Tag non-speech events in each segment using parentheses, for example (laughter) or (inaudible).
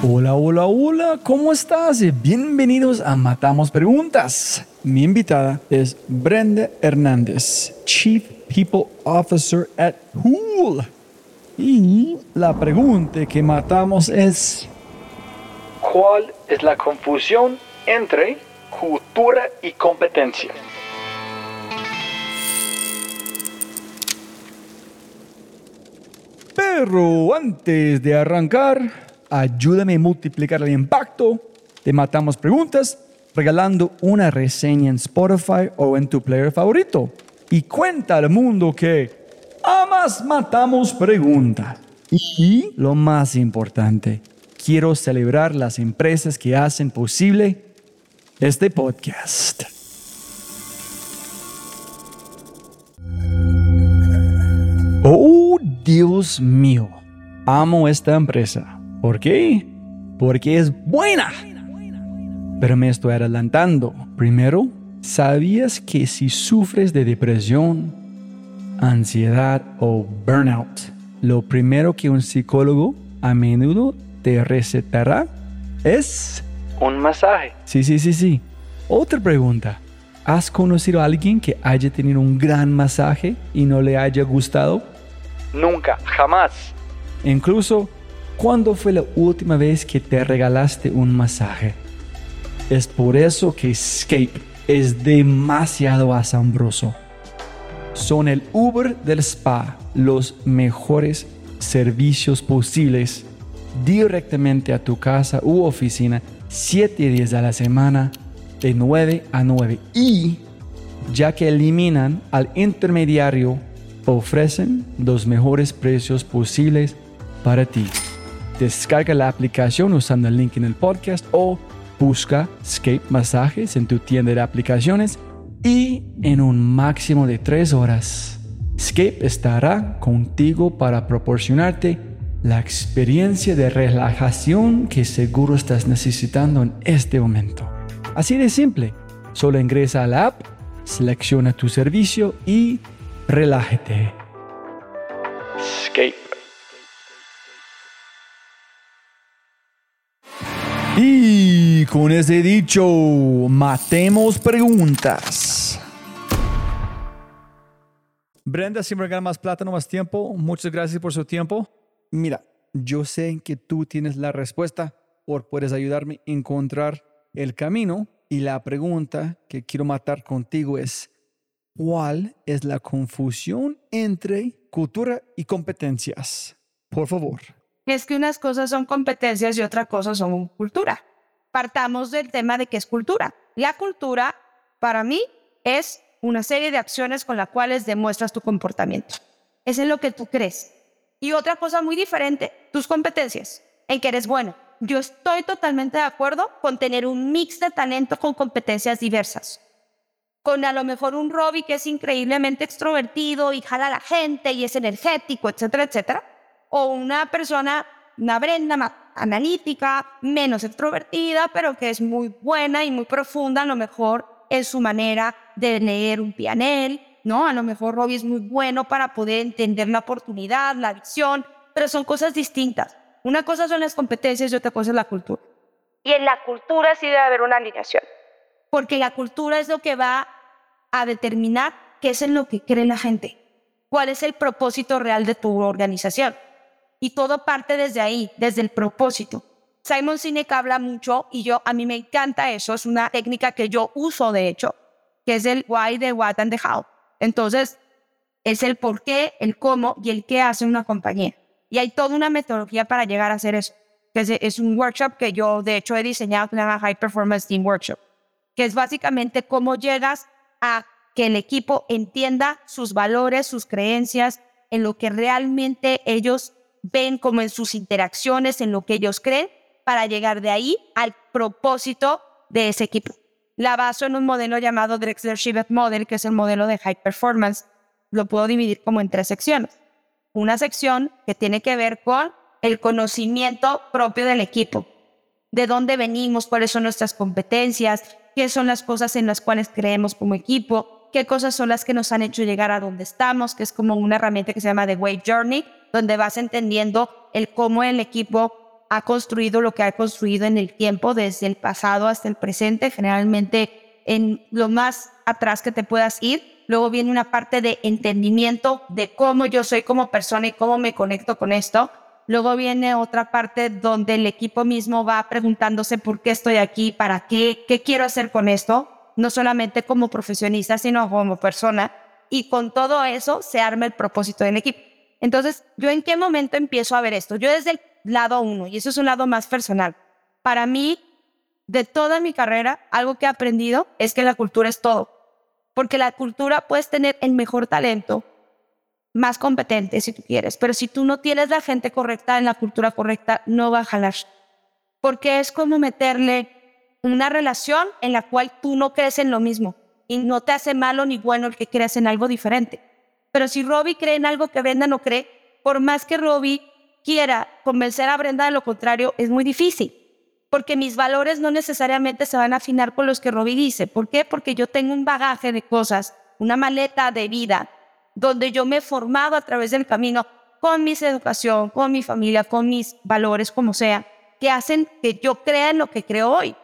Hola, hola, hola, ¿cómo estás? Bienvenidos a Matamos Preguntas. Mi invitada es Brenda Hernández, Chief People Officer at Pool. Y la pregunta que matamos es... ¿Cuál es la confusión entre cultura y competencia? Pero antes de arrancar, ayúdame a multiplicar el impacto. Te matamos preguntas regalando una reseña en Spotify o en tu player favorito. Y cuenta al mundo que amas matamos preguntas. Y lo más importante, quiero celebrar las empresas que hacen posible este podcast. Oh, Dios mío, amo esta empresa. ¿Por qué? Porque es buena. Pero me estoy adelantando. Primero, ¿sabías que si sufres de depresión, ansiedad o burnout, lo primero que un psicólogo a menudo te recetará es un masaje? Sí, sí, sí, sí. Otra pregunta. ¿Has conocido a alguien que haya tenido un gran masaje y no le haya gustado? Nunca, jamás. Incluso ¿Cuándo fue la última vez que te regalaste un masaje? Es por eso que Escape es demasiado asombroso. Son el Uber del spa, los mejores servicios posibles directamente a tu casa u oficina, 7 días a la semana, de 9 a 9. Y ya que eliminan al intermediario, ofrecen los mejores precios posibles para ti. Descarga la aplicación usando el link en el podcast o busca Scape Masajes en tu tienda de aplicaciones y en un máximo de tres horas, Scape estará contigo para proporcionarte la experiencia de relajación que seguro estás necesitando en este momento. Así de simple, solo ingresa a la app, selecciona tu servicio y relájate. Scape Y con ese dicho, matemos preguntas. Brenda, siempre gana más plata, no más tiempo. Muchas gracias por su tiempo. Mira, yo sé que tú tienes la respuesta o puedes ayudarme a encontrar el camino. Y la pregunta que quiero matar contigo es, ¿cuál es la confusión entre cultura y competencias? Por favor es que unas cosas son competencias y otras cosas son cultura. Partamos del tema de qué es cultura. La cultura, para mí, es una serie de acciones con las cuales demuestras tu comportamiento. Es en lo que tú crees. Y otra cosa muy diferente, tus competencias, en que eres bueno. Yo estoy totalmente de acuerdo con tener un mix de talento con competencias diversas. Con a lo mejor un Robbie que es increíblemente extrovertido y jala a la gente y es energético, etcétera, etcétera o una persona, una Brenda más analítica, menos extrovertida, pero que es muy buena y muy profunda, a lo mejor en su manera de leer un pianel, ¿no? A lo mejor Robbie es muy bueno para poder entender la oportunidad, la visión, pero son cosas distintas. Una cosa son las competencias y otra cosa es la cultura. Y en la cultura sí debe haber una alineación, porque la cultura es lo que va a determinar qué es en lo que cree la gente, cuál es el propósito real de tu organización. Y todo parte desde ahí, desde el propósito. Simon Sinek habla mucho y yo a mí me encanta eso, es una técnica que yo uso de hecho, que es el why, the what and the how. Entonces, es el por qué, el cómo y el qué hace una compañía. Y hay toda una metodología para llegar a hacer eso. Que es, un workshop que yo de hecho he diseñado, que se llama High Performance Team Workshop, que es básicamente cómo llegas a que el equipo entienda sus valores, sus creencias, en lo que realmente ellos ven como en sus interacciones, en lo que ellos creen, para llegar de ahí al propósito de ese equipo. La baso en un modelo llamado Drexler Shivet Model, que es el modelo de High Performance. Lo puedo dividir como en tres secciones. Una sección que tiene que ver con el conocimiento propio del equipo, de dónde venimos, cuáles son nuestras competencias, qué son las cosas en las cuales creemos como equipo, qué cosas son las que nos han hecho llegar a donde estamos, que es como una herramienta que se llama The Way Journey, donde vas entendiendo el cómo el equipo ha construido lo que ha construido en el tiempo, desde el pasado hasta el presente, generalmente en lo más atrás que te puedas ir. Luego viene una parte de entendimiento de cómo yo soy como persona y cómo me conecto con esto. Luego viene otra parte donde el equipo mismo va preguntándose por qué estoy aquí, para qué, qué quiero hacer con esto, no solamente como profesionista, sino como persona. Y con todo eso se arma el propósito del equipo. Entonces, ¿yo en qué momento empiezo a ver esto? Yo desde el lado uno, y eso es un lado más personal. Para mí, de toda mi carrera, algo que he aprendido es que la cultura es todo. Porque la cultura puedes tener el mejor talento, más competente si tú quieres, pero si tú no tienes la gente correcta en la cultura correcta, no va a jalar. Porque es como meterle una relación en la cual tú no crees en lo mismo y no te hace malo ni bueno el que creas en algo diferente. Pero si Robbie cree en algo que Brenda no cree, por más que Robbie quiera convencer a Brenda de lo contrario, es muy difícil. Porque mis valores no necesariamente se van a afinar con los que Robbie dice. ¿Por qué? Porque yo tengo un bagaje de cosas, una maleta de vida, donde yo me he formado a través del camino con mi educación, con mi familia, con mis valores, como sea, que hacen que yo crea en lo que creo hoy.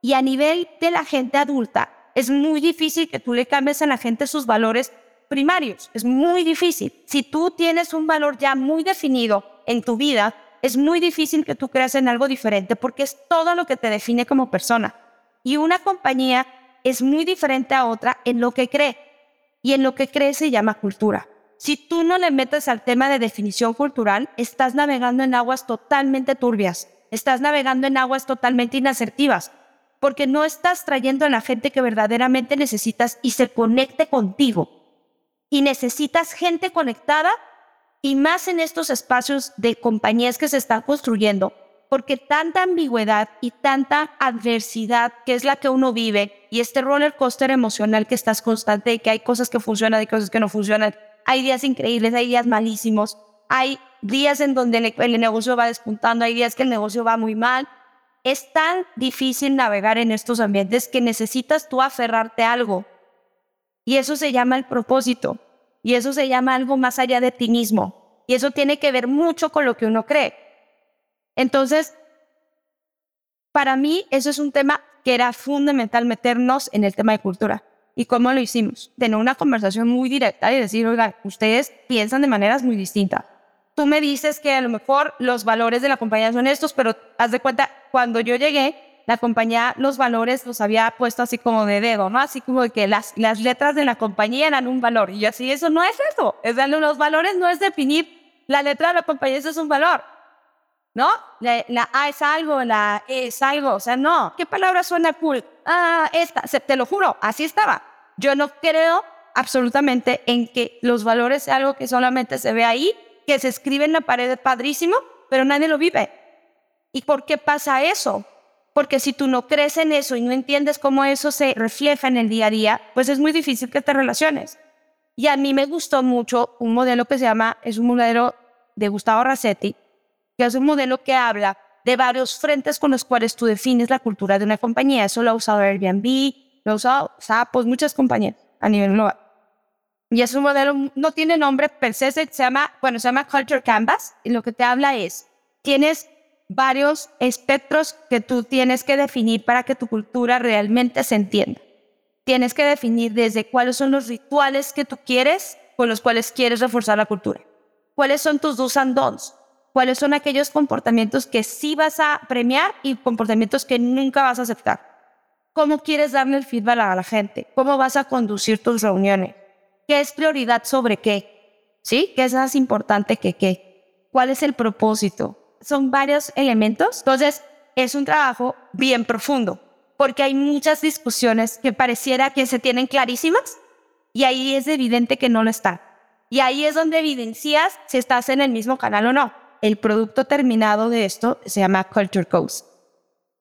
Y a nivel de la gente adulta, es muy difícil que tú le cambies a la gente sus valores primarios. Es muy difícil. Si tú tienes un valor ya muy definido en tu vida, es muy difícil que tú creas en algo diferente porque es todo lo que te define como persona. Y una compañía es muy diferente a otra en lo que cree. Y en lo que cree se llama cultura. Si tú no le metes al tema de definición cultural, estás navegando en aguas totalmente turbias. Estás navegando en aguas totalmente inasertivas. Porque no estás trayendo a la gente que verdaderamente necesitas y se conecte contigo y necesitas gente conectada y más en estos espacios de compañías que se están construyendo, porque tanta ambigüedad y tanta adversidad que es la que uno vive y este roller coaster emocional que estás constante que hay cosas que funcionan y cosas que no funcionan, hay días increíbles, hay días malísimos, hay días en donde el, el negocio va despuntando, hay días que el negocio va muy mal. Es tan difícil navegar en estos ambientes que necesitas tú aferrarte a algo y eso se llama el propósito. Y eso se llama algo más allá de ti mismo. Y eso tiene que ver mucho con lo que uno cree. Entonces, para mí eso es un tema que era fundamental meternos en el tema de cultura. ¿Y cómo lo hicimos? Tener una conversación muy directa y decir, oiga, ustedes piensan de maneras muy distintas. Tú me dices que a lo mejor los valores de la compañía son estos, pero haz de cuenta, cuando yo llegué, la compañía los valores los había puesto así como de dedo, ¿no? Así como que las, las letras de la compañía eran un valor. Y yo así, eso no es eso. Es darle los valores no es definir la letra de la compañía, eso es un valor. ¿No? La, A es algo, la E es algo. O sea, no. ¿Qué palabra suena cool? Ah, esta. te lo juro, así estaba. Yo no creo absolutamente en que los valores sea algo que solamente se ve ahí, que se escribe en la pared padrísimo, pero nadie lo vive. ¿Y por qué pasa eso? Porque si tú no crees en eso y no entiendes cómo eso se refleja en el día a día, pues es muy difícil que te relaciones. Y a mí me gustó mucho un modelo que se llama, es un modelo de Gustavo Rassetti, que es un modelo que habla de varios frentes con los cuales tú defines la cultura de una compañía. Eso lo ha usado Airbnb, lo ha usado, pues muchas compañías a nivel global. Y es un modelo, no tiene nombre per se, se llama, bueno, se llama Culture Canvas, y lo que te habla es, tienes varios espectros que tú tienes que definir para que tu cultura realmente se entienda. Tienes que definir desde cuáles son los rituales que tú quieres con los cuales quieres reforzar la cultura. ¿Cuáles son tus do's and don'ts? ¿Cuáles son aquellos comportamientos que sí vas a premiar y comportamientos que nunca vas a aceptar? ¿Cómo quieres darle el feedback a la gente? ¿Cómo vas a conducir tus reuniones? ¿Qué es prioridad sobre qué? ¿Sí? ¿Qué es más importante que qué? ¿Cuál es el propósito? Son varios elementos. Entonces, es un trabajo bien profundo, porque hay muchas discusiones que pareciera que se tienen clarísimas y ahí es evidente que no lo están. Y ahí es donde evidencias si estás en el mismo canal o no. el producto terminado de esto se llama Culture Codes.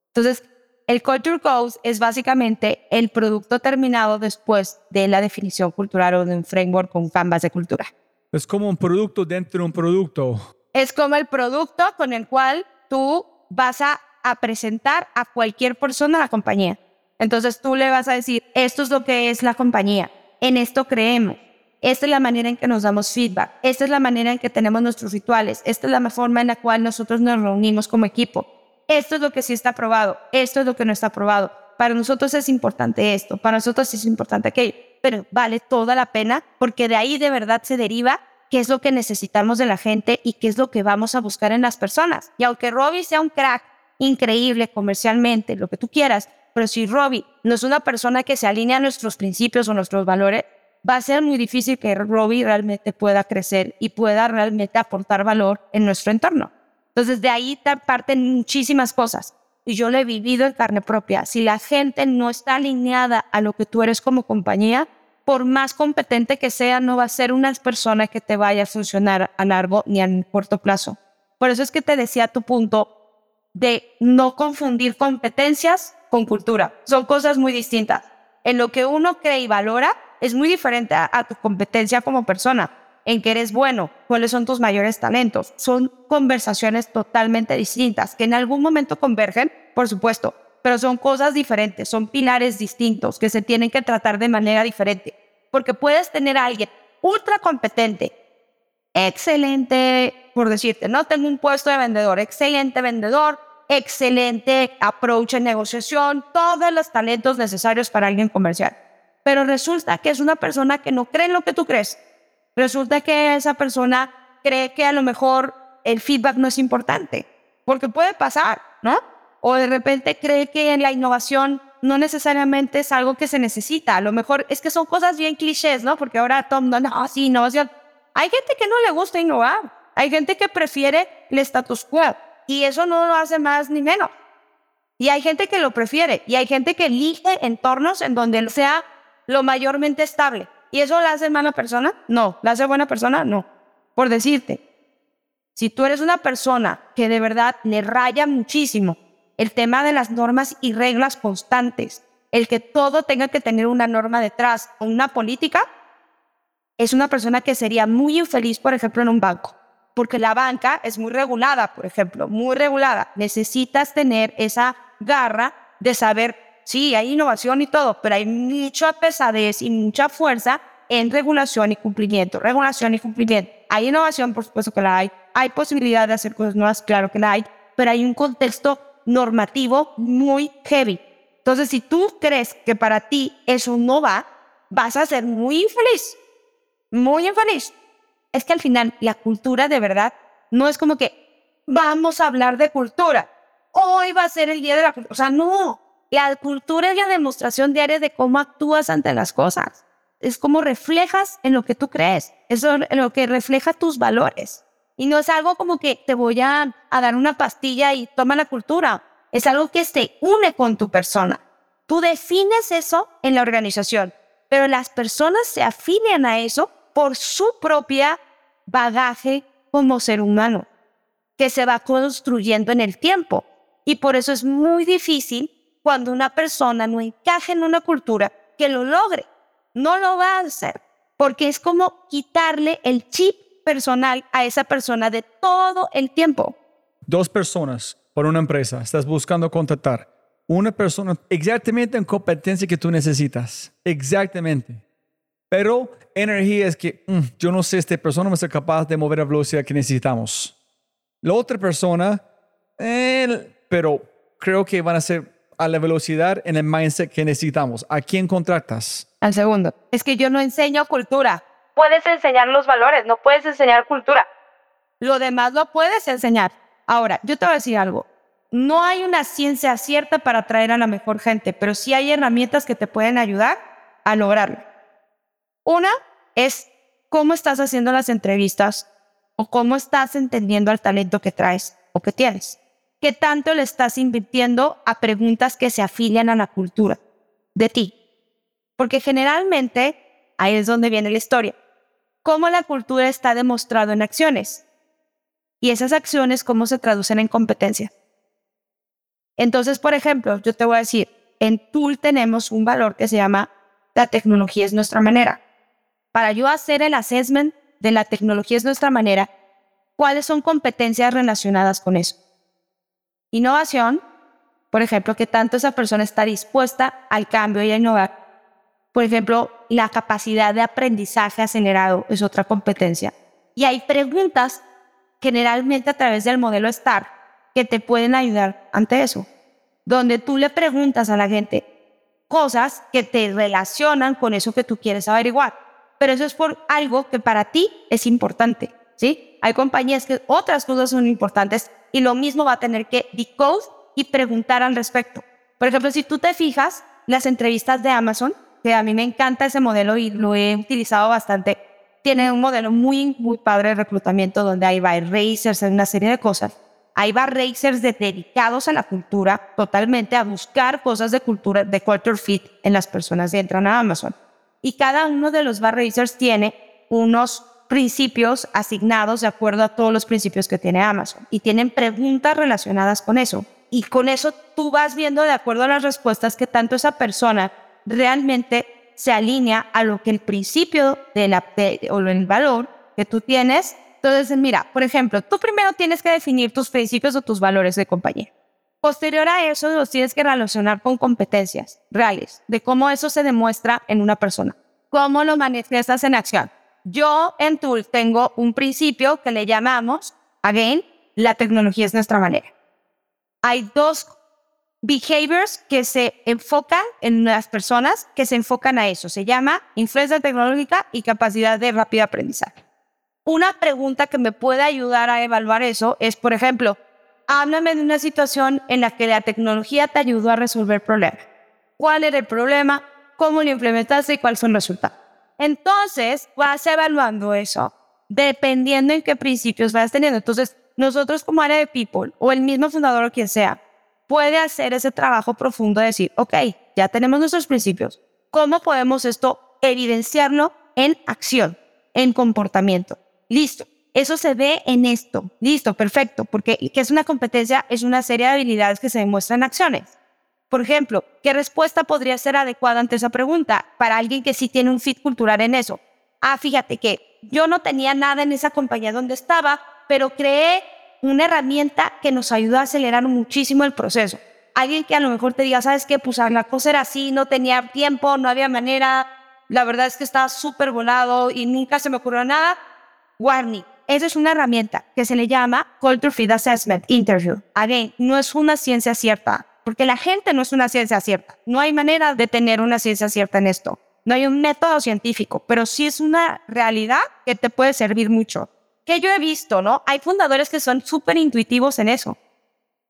Entonces, el Culture Codes es básicamente el producto terminado después de la definición cultural o de un framework con canvas de cultura. Es como un producto dentro de un producto. Es como el producto con el cual tú vas a, presentar a cualquier persona la compañía. Entonces tú le vas a decir, esto es lo que es la compañía, en esto creemos, esta es la manera en que nos damos feedback, esta es la manera en que tenemos nuestros rituales, esta es la forma en la cual nosotros nos reunimos como equipo, esto es lo que sí está aprobado, esto es lo que no está aprobado. Para nosotros es importante esto, para nosotros es importante aquello, pero vale toda la pena porque de ahí de verdad se deriva qué es lo que necesitamos de la gente y qué es lo que vamos a buscar en las personas. Y aunque Robbie sea un crack increíble comercialmente, lo que tú quieras, pero si Robbie no es una persona que se alinea a nuestros principios o nuestros valores, va a ser muy difícil que Robbie realmente pueda crecer y pueda realmente aportar valor en nuestro entorno. Entonces de ahí parten muchísimas cosas. Y yo lo he vivido en carne propia. Si la gente no está alineada a lo que tú eres como compañía, por más competente que sea, no va a ser una persona que te vaya a funcionar a largo ni a corto plazo. Por eso es que te decía tu punto de no confundir competencias con cultura. Son cosas muy distintas. En lo que uno cree y valora es muy diferente a, tu competencia como persona, en que eres bueno, cuáles son tus mayores talentos. Son conversaciones totalmente distintas, que en algún momento convergen, por supuesto, pero son cosas diferentes, son pilares distintos que se tienen que tratar de manera diferente. Porque puedes tener a alguien ultra competente, excelente, por decirte, no tengo un puesto de vendedor, excelente vendedor, excelente approach en negociación, todos los talentos necesarios para alguien comercial. Pero resulta que es una persona que no cree en lo que tú crees. Resulta que esa persona cree que a lo mejor el feedback no es importante, porque puede pasar, ¿no? O de repente cree que la innovación no necesariamente es algo que se necesita. A lo mejor es que son cosas bien clichés, ¿no? Porque ahora Tom, no, no, sí, innovación. Hay gente que no le gusta innovar. Hay gente que prefiere el status quo y eso no lo hace más ni menos. Y hay gente que lo prefiere y hay gente que elige entornos en donde sea lo mayormente estable. ¿Y eso la hace mala persona? No. ¿La hace buena persona? No. Por decirte, si tú eres una persona que de verdad le raya muchísimo el tema de las normas y reglas constantes, el que todo tenga que tener una norma detrás o una política, es una persona que sería muy infeliz, por ejemplo, en un banco porque la banca es muy regulada, por ejemplo, muy regulada. Necesitas tener esa garra de saber, sí, hay innovación y todo, pero hay mucha pesadez y mucha fuerza en regulación y cumplimiento, regulación y cumplimiento. Hay innovación, por supuesto que la hay, hay posibilidad de hacer cosas nuevas, claro que la hay, pero hay un contexto normativo muy heavy. Entonces, si tú crees que para ti eso no va, vas a ser muy infeliz, muy infeliz es que al final la cultura de verdad no es como que vamos a hablar de cultura. Hoy va a ser el día de la cultura. O sea, no. La cultura es la demostración diaria de cómo actúas ante las cosas. Es como reflejas en lo que tú crees. Eso es lo que refleja tus valores. Y no es algo como que te voy a, dar una pastilla y toma la cultura. Es algo que se une con tu persona. Tú defines eso en la organización, pero las personas se afilian a eso por su propia bagaje como ser humano, que se va construyendo en el tiempo. Y por eso es muy difícil cuando una persona no encaje en una cultura que lo logre. No lo va a hacer, porque es como quitarle el chip personal a esa persona de todo el tiempo. Dos personas por una empresa, estás buscando contratar una persona exactamente en competencia que tú necesitas. Exactamente. Pero energía es que mm, yo no sé, si esta persona va a ser capaz de mover la velocidad que necesitamos. La otra persona, pero creo que van a ser a la velocidad en el mindset que necesitamos. ¿A quién contratas? Al segundo. Es que yo no enseño cultura. Puedes enseñar los valores, no puedes enseñar cultura. Lo demás lo puedes enseñar. Ahora, yo te voy a decir algo. No hay una ciencia cierta para atraer a la mejor gente, pero sí hay herramientas que te pueden ayudar a lograrlo. Una es cómo estás haciendo las entrevistas o cómo estás entendiendo al talento que traes o que tienes. ¿Qué tanto le estás invirtiendo a preguntas que se afilian a la cultura de ti? Porque generalmente ahí es donde viene la historia. ¿Cómo la cultura está demostrado en acciones? y esas acciones cómo se traducen en competencia. Entonces, por ejemplo, yo te voy a decir, en Tool tenemos un valor que se llama la tecnología es nuestra manera. Para yo hacer el assessment de la tecnología es nuestra manera, ¿cuáles son competencias relacionadas con eso? Innovación, por ejemplo, que tanto esa persona está dispuesta al cambio y a innovar. Por ejemplo, la capacidad de aprendizaje acelerado es otra competencia. Y hay preguntas generalmente a través del modelo STAR que te pueden ayudar ante eso, donde tú le preguntas a la gente cosas que te relacionan con eso que tú quieres averiguar. Pero eso es por algo que para ti es importante, ¿sí? Hay compañías que otras cosas son importantes y lo mismo va a tener que decode y preguntar al respecto. Por ejemplo, si tú te fijas, las entrevistas de Amazon, que a mí me encanta ese modelo y lo he utilizado bastante, tiene un modelo muy, muy padre de reclutamiento donde hay bar racers, hay una serie de cosas. Hay bar racers dedicados a la cultura, totalmente a buscar cosas de cultura, de culture fit en las personas que entran a Amazon. Y cada uno de los bar racers tiene unos principios asignados de acuerdo a todos los principios que tiene Amazon y tienen preguntas relacionadas con eso. Y con eso tú vas viendo de acuerdo a las respuestas que tanto esa persona realmente se alinea a lo que el principio de la, o el valor que tú tienes. Entonces, mira, por ejemplo, tú primero tienes que definir tus principios o tus valores de compañía. Posterior a eso, los tienes que relacionar con competencias reales, de cómo eso se demuestra en una persona, cómo lo manifiestas en acción. Yo en Tool tengo un principio que le llamamos, again, la tecnología es nuestra manera. Hay dos behaviors que se enfocan en las personas que se enfocan a eso. Se llama influencia tecnológica y capacidad de rápido aprendizaje. Una pregunta que me puede ayudar a evaluar eso es, por ejemplo, háblame de una situación en la que la tecnología te ayudó a resolver problemas. ¿Cuál era el problema? ¿Cómo lo implementaste y cuáles son los resultados? Entonces, vas evaluando eso dependiendo en qué principios vas teniendo. Entonces, nosotros como área de people o el mismo fundador o quien sea, puede hacer ese trabajo profundo de decir, ok, ya tenemos nuestros principios. ¿Cómo podemos esto evidenciarlo en acción, en comportamiento? Listo. Eso se ve en esto. Listo, perfecto. Porque ¿qué es una competencia? Es una serie de habilidades que se demuestran en acciones. Por ejemplo, ¿qué respuesta podría ser adecuada ante esa pregunta para alguien que sí tiene un fit cultural en eso? Ah, fíjate que yo no tenía nada en esa compañía donde estaba, pero creé una herramienta que nos ayuda a acelerar muchísimo el proceso. Alguien que a lo mejor te diga, ¿sabes qué? Pues la cosa era así, no tenía tiempo, no había manera, la verdad es que estaba súper volado y nunca se me ocurrió nada. Warning, esa es una herramienta que se le llama Culture Fit Assessment Interview. Again, no es una ciencia cierta, porque la gente no es una ciencia cierta. No hay manera de tener una ciencia cierta en esto. No hay un método científico, pero sí es una realidad que te puede servir mucho que yo he visto, ¿no? Hay fundadores que son súper intuitivos en eso,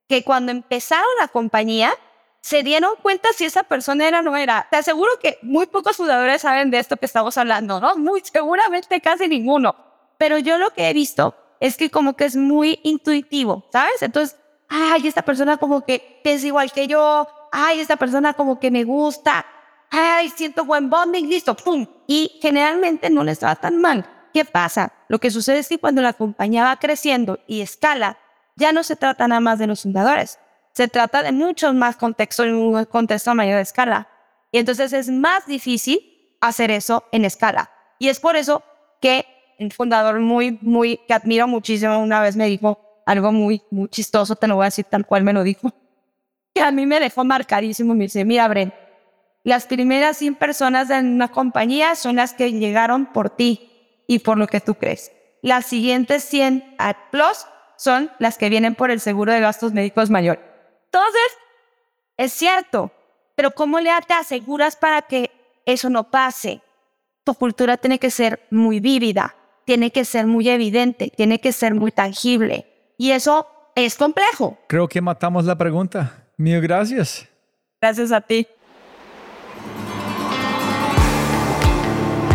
que cuando empezaron la compañía se dieron cuenta si esa persona era o no era. Te aseguro que muy pocos fundadores saben de esto que estamos hablando, ¿no? Muy seguramente casi ninguno. Pero yo lo que he visto es que como que es muy intuitivo, ¿sabes? Entonces, ay, esta persona como que es igual que yo, ay, esta persona como que me gusta, ay, siento buen bonding, listo, pum. Y generalmente no les va tan mal. ¿Qué pasa? Lo que sucede es que cuando la compañía va creciendo y escala, ya no se trata nada más de los fundadores, se trata de muchos más contextos en un contexto a mayor escala. Y entonces es más difícil hacer eso en escala. Y es por eso que un fundador muy, muy, que admiro muchísimo, una vez me dijo algo muy, muy chistoso, te lo voy a decir tal cual me lo dijo, (laughs) que a mí me dejó marcadísimo. Me dice, mira, Bren, las primeras 100 personas en una compañía son las que llegaron por ti y por lo que tú crees. Las siguientes 100 plus son las que vienen por el seguro de gastos médicos mayor. Entonces, es cierto, pero ¿cómo le te aseguras para que eso no pase? Tu cultura tiene que ser muy vívida, tiene que ser muy evidente, tiene que ser muy tangible. Y eso es complejo. Creo que matamos la pregunta. Mil gracias. Gracias a ti.